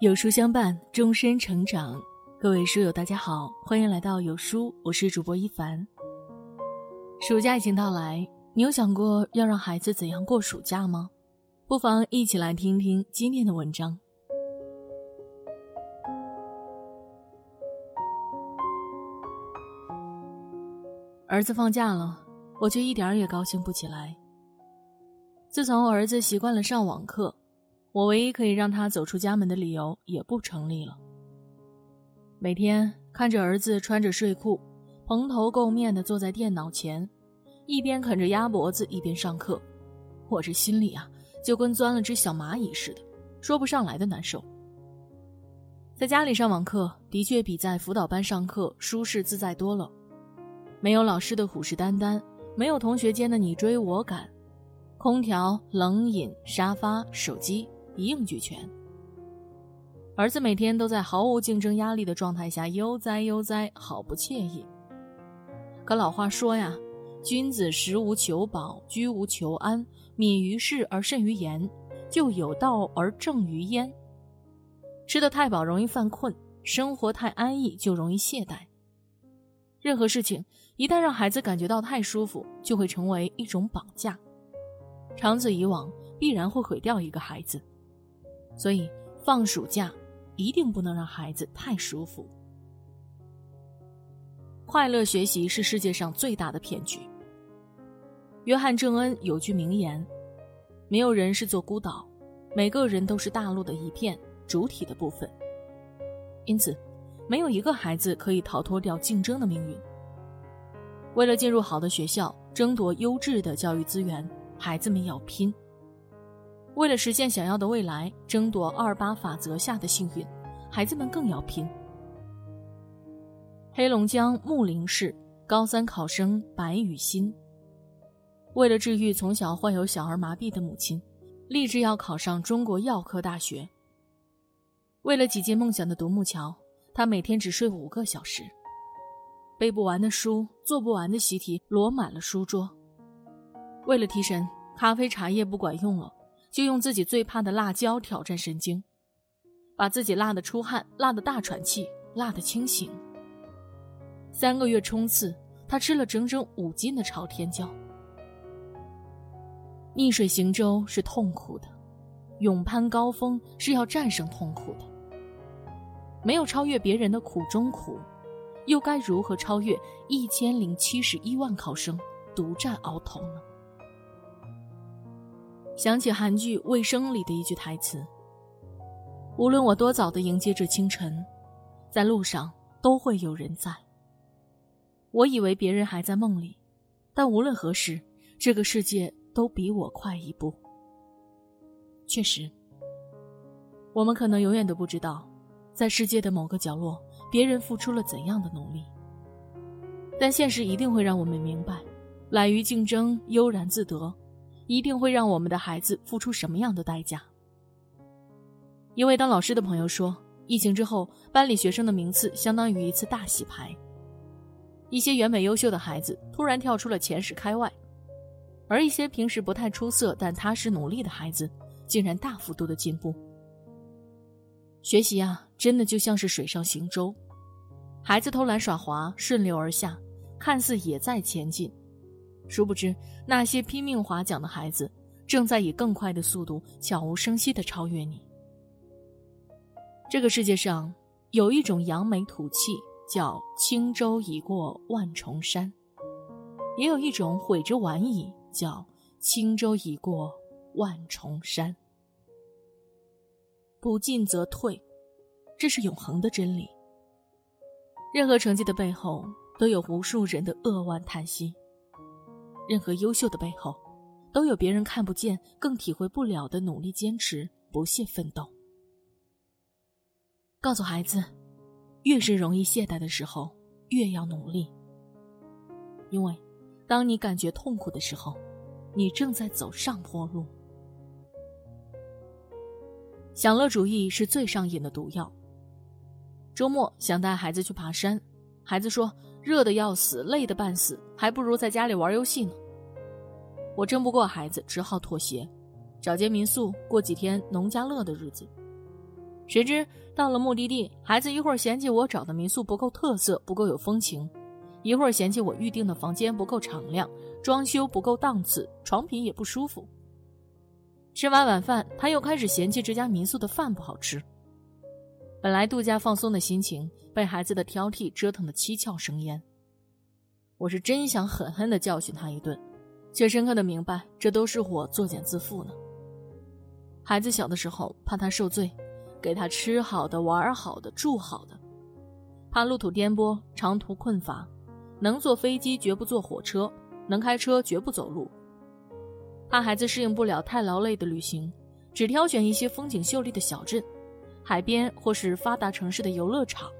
有书相伴，终身成长。各位书友，大家好，欢迎来到有书，我是主播一凡。暑假已经到来，你有想过要让孩子怎样过暑假吗？不妨一起来听听今天的文章。儿子放假了，我却一点儿也高兴不起来。自从儿子习惯了上网课。我唯一可以让他走出家门的理由也不成立了。每天看着儿子穿着睡裤，蓬头垢面的坐在电脑前，一边啃着鸭脖子一边上课，我这心里啊就跟钻了只小蚂蚁似的，说不上来的难受。在家里上网课的确比在辅导班上课舒适自在多了，没有老师的虎视眈眈，没有同学间的你追我赶，空调、冷饮、沙发、手机。一应俱全。儿子每天都在毫无竞争压力的状态下悠哉悠哉，好不惬意。可老话说呀，君子食无求饱，居无求安，敏于事而慎于言，就有道而正于焉。吃得太饱容易犯困，生活太安逸就容易懈怠。任何事情一旦让孩子感觉到太舒服，就会成为一种绑架，长此以往，必然会毁掉一个孩子。所以，放暑假一定不能让孩子太舒服。快乐学习是世界上最大的骗局。约翰·郑恩有句名言：“没有人是座孤岛，每个人都是大陆的一片主体的部分。”因此，没有一个孩子可以逃脱掉竞争的命运。为了进入好的学校，争夺优质的教育资源，孩子们要拼。为了实现想要的未来，争夺二八法则下的幸运，孩子们更要拼。黑龙江木林市高三考生白雨欣，为了治愈从小患有小儿麻痹的母亲，立志要考上中国药科大学。为了挤进梦想的独木桥，他每天只睡五个小时，背不完的书，做不完的习题摞满了书桌。为了提神，咖啡茶叶不管用了。就用自己最怕的辣椒挑战神经，把自己辣得出汗、辣得大喘气、辣得清醒。三个月冲刺，他吃了整整五斤的朝天椒。逆水行舟是痛苦的，勇攀高峰是要战胜痛苦的。没有超越别人的苦中苦，又该如何超越一千零七十一万考生独占鳌头呢？想起韩剧《卫生》里的一句台词：“无论我多早的迎接这清晨，在路上都会有人在。”我以为别人还在梦里，但无论何时，这个世界都比我快一步。确实，我们可能永远都不知道，在世界的某个角落，别人付出了怎样的努力。但现实一定会让我们明白，懒于竞争，悠然自得。一定会让我们的孩子付出什么样的代价？一位当老师的朋友说，疫情之后，班里学生的名次相当于一次大洗牌。一些原本优秀的孩子突然跳出了前十开外，而一些平时不太出色但踏实努力的孩子，竟然大幅度的进步。学习啊，真的就像是水上行舟，孩子偷懒耍滑，顺流而下，看似也在前进。殊不知，那些拼命划桨的孩子，正在以更快的速度悄无声息地超越你。这个世界上有一种扬眉吐气，叫轻舟已过万重山；也有一种悔之晚矣，叫轻舟已过万重山。不进则退，这是永恒的真理。任何成绩的背后，都有无数人的扼腕叹息。任何优秀的背后，都有别人看不见、更体会不了的努力、坚持、不懈奋斗。告诉孩子，越是容易懈怠的时候，越要努力。因为，当你感觉痛苦的时候，你正在走上坡路。享乐主义是最上瘾的毒药。周末想带孩子去爬山，孩子说。热的要死，累的半死，还不如在家里玩游戏呢。我争不过孩子，只好妥协，找间民宿过几天农家乐的日子。谁知到了目的地，孩子一会儿嫌弃我找的民宿不够特色、不够有风情，一会儿嫌弃我预定的房间不够敞亮、装修不够档次、床品也不舒服。吃完晚饭，他又开始嫌弃这家民宿的饭不好吃。本来度假放松的心情，被孩子的挑剔折腾得七窍生烟。我是真想狠狠地教训他一顿，却深刻的明白，这都是我作茧自缚呢。孩子小的时候，怕他受罪，给他吃好的、玩好的、住好的；怕路途颠簸、长途困乏，能坐飞机绝不坐火车，能开车绝不走路。怕孩子适应不了太劳累的旅行，只挑选一些风景秀丽的小镇、海边或是发达城市的游乐场。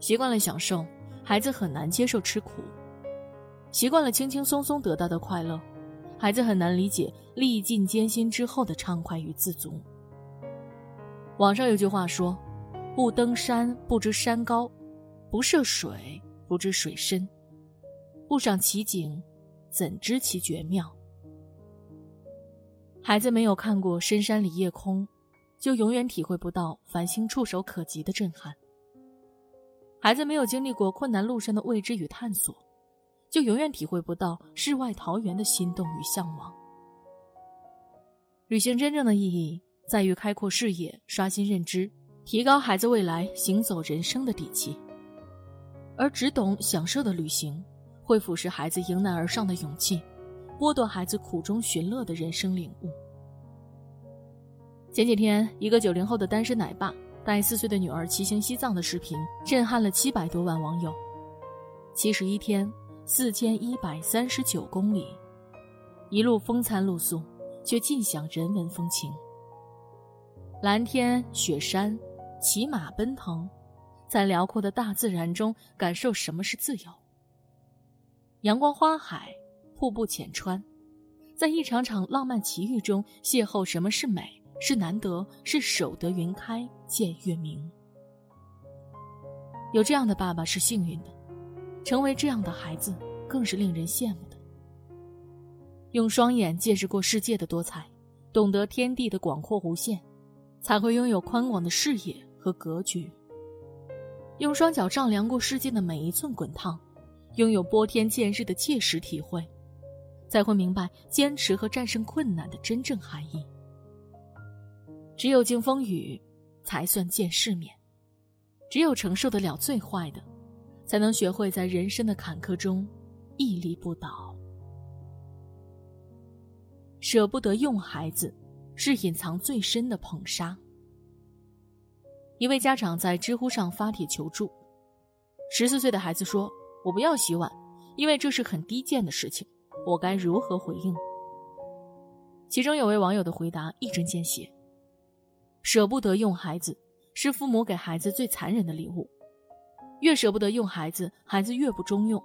习惯了享受。孩子很难接受吃苦，习惯了轻轻松松得到的快乐，孩子很难理解历尽艰辛之后的畅快与自足。网上有句话说：“不登山不知山高，不涉水不知水深，不赏奇景，怎知其绝妙？”孩子没有看过深山里夜空，就永远体会不到繁星触手可及的震撼。孩子没有经历过困难路上的未知与探索，就永远体会不到世外桃源的心动与向往。旅行真正的意义在于开阔视野、刷新认知、提高孩子未来行走人生的底气。而只懂享受的旅行，会腐蚀孩子迎难而上的勇气，剥夺孩子苦中寻乐的人生领悟。前几天，一个九零后的单身奶爸。带四岁的女儿骑行西藏的视频震撼了七百多万网友。七十一天，四千一百三十九公里，一路风餐露宿，却尽享人文风情。蓝天雪山，骑马奔腾，在辽阔的大自然中感受什么是自由。阳光花海，瀑布浅川，在一场场浪漫奇遇中邂逅什么是美。是难得，是守得云开见月明。有这样的爸爸是幸运的，成为这样的孩子更是令人羡慕的。用双眼见识过世界的多彩，懂得天地的广阔无限，才会拥有宽广的视野和格局。用双脚丈量过世界的每一寸滚烫，拥有拨天见日的切实体会，才会明白坚持和战胜困难的真正含义。只有经风雨，才算见世面；只有承受得了最坏的，才能学会在人生的坎坷中屹立不倒。舍不得用孩子，是隐藏最深的捧杀。一位家长在知乎上发帖求助：十四岁的孩子说：“我不要洗碗，因为这是很低贱的事情，我该如何回应？”其中有位网友的回答一针见血。舍不得用孩子，是父母给孩子最残忍的礼物。越舍不得用孩子，孩子越不中用。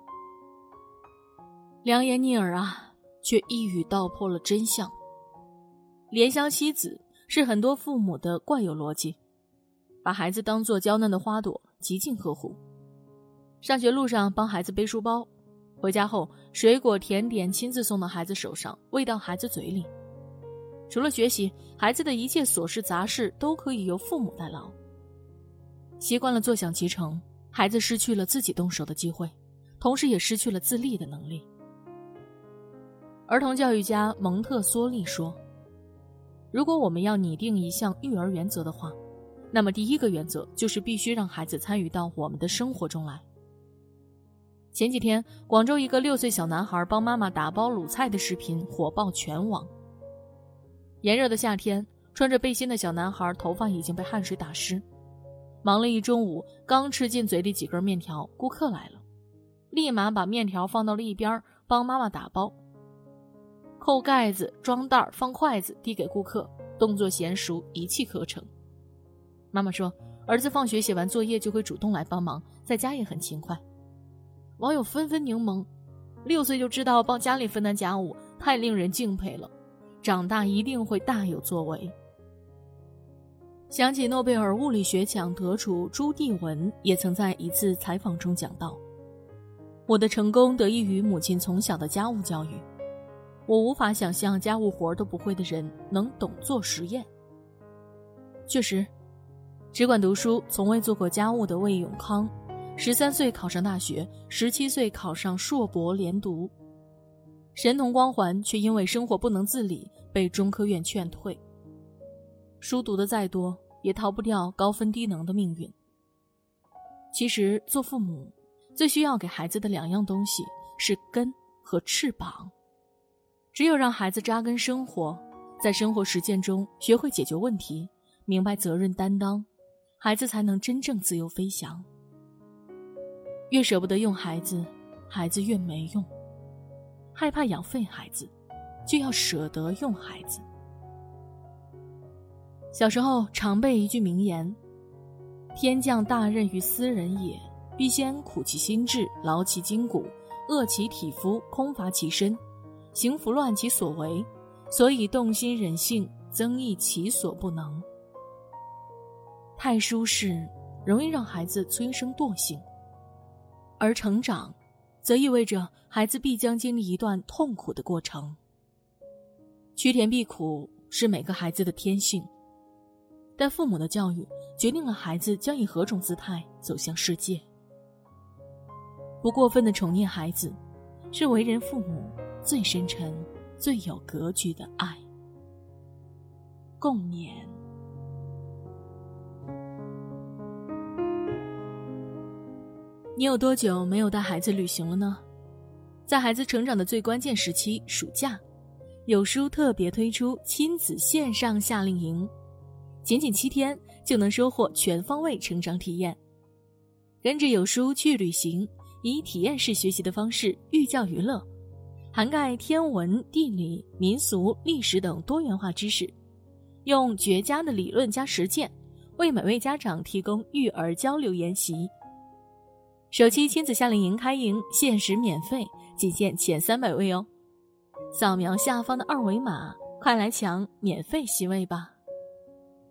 良言逆耳啊，却一语道破了真相。怜香惜子是很多父母的惯有逻辑，把孩子当做娇嫩的花朵，极尽呵护。上学路上帮孩子背书包，回家后水果甜点亲自送到孩子手上，喂到孩子嘴里。除了学习，孩子的一切琐事杂事都可以由父母代劳。习惯了坐享其成，孩子失去了自己动手的机会，同时也失去了自立的能力。儿童教育家蒙特梭利说：“如果我们要拟定一项育儿原则的话，那么第一个原则就是必须让孩子参与到我们的生活中来。”前几天，广州一个六岁小男孩帮妈妈打包卤菜的视频火爆全网。炎热的夏天，穿着背心的小男孩头发已经被汗水打湿，忙了一中午，刚吃进嘴里几根面条，顾客来了，立马把面条放到了一边，帮妈妈打包，扣盖子、装袋、放筷子，递给顾客，动作娴熟，一气呵成。妈妈说，儿子放学写完作业就会主动来帮忙，在家也很勤快。网友纷纷柠檬，六岁就知道帮家里分担家务，太令人敬佩了。长大一定会大有作为。想起诺贝尔物理学奖得主朱棣文也曾在一次采访中讲到：“我的成功得益于母亲从小的家务教育。我无法想象家务活都不会的人能懂做实验。”确实，只管读书，从未做过家务的魏永康，十三岁考上大学，十七岁考上硕博连读，神童光环却因为生活不能自理被中科院劝退。书读的再多，也逃不掉高分低能的命运。其实，做父母最需要给孩子的两样东西是根和翅膀。只有让孩子扎根生活，在生活实践中学会解决问题，明白责任担当，孩子才能真正自由飞翔。越舍不得用孩子，孩子越没用。害怕养废孩子，就要舍得用孩子。小时候常背一句名言。天降大任于斯人也，必先苦其心志，劳其筋骨，饿其体肤，空乏其身，行拂乱其所为，所以动心忍性，增益其所不能。太舒适，容易让孩子催生惰性；而成长，则意味着孩子必将经历一段痛苦的过程。趋甜避苦是每个孩子的天性。但父母的教育决定了孩子将以何种姿态走向世界。不过分的宠溺孩子，是为人父母最深沉、最有格局的爱。共勉。你有多久没有带孩子旅行了呢？在孩子成长的最关键时期——暑假，有书特别推出亲子线上夏令营。仅仅七天就能收获全方位成长体验，跟着有书去旅行，以体验式学习的方式寓教于乐，涵盖天文、地理、民俗、历史等多元化知识，用绝佳的理论加实践，为每位家长提供育儿交流研习。首期亲子夏令营开营，限时免费，仅限前三百位哦！扫描下方的二维码，快来抢免费席位吧！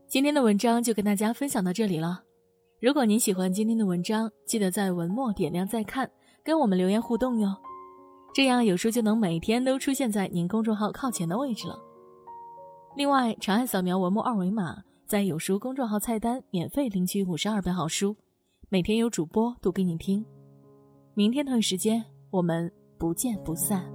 今天的文章就跟大家分享到这里了。如果您喜欢今天的文章，记得在文末点亮再看，跟我们留言互动哟。这样有书就能每天都出现在您公众号靠前的位置了。另外，长按扫描文末二维码，在有书公众号菜单免费领取五十二本好书，每天有主播读给你听。明天同一时间，我们不见不散。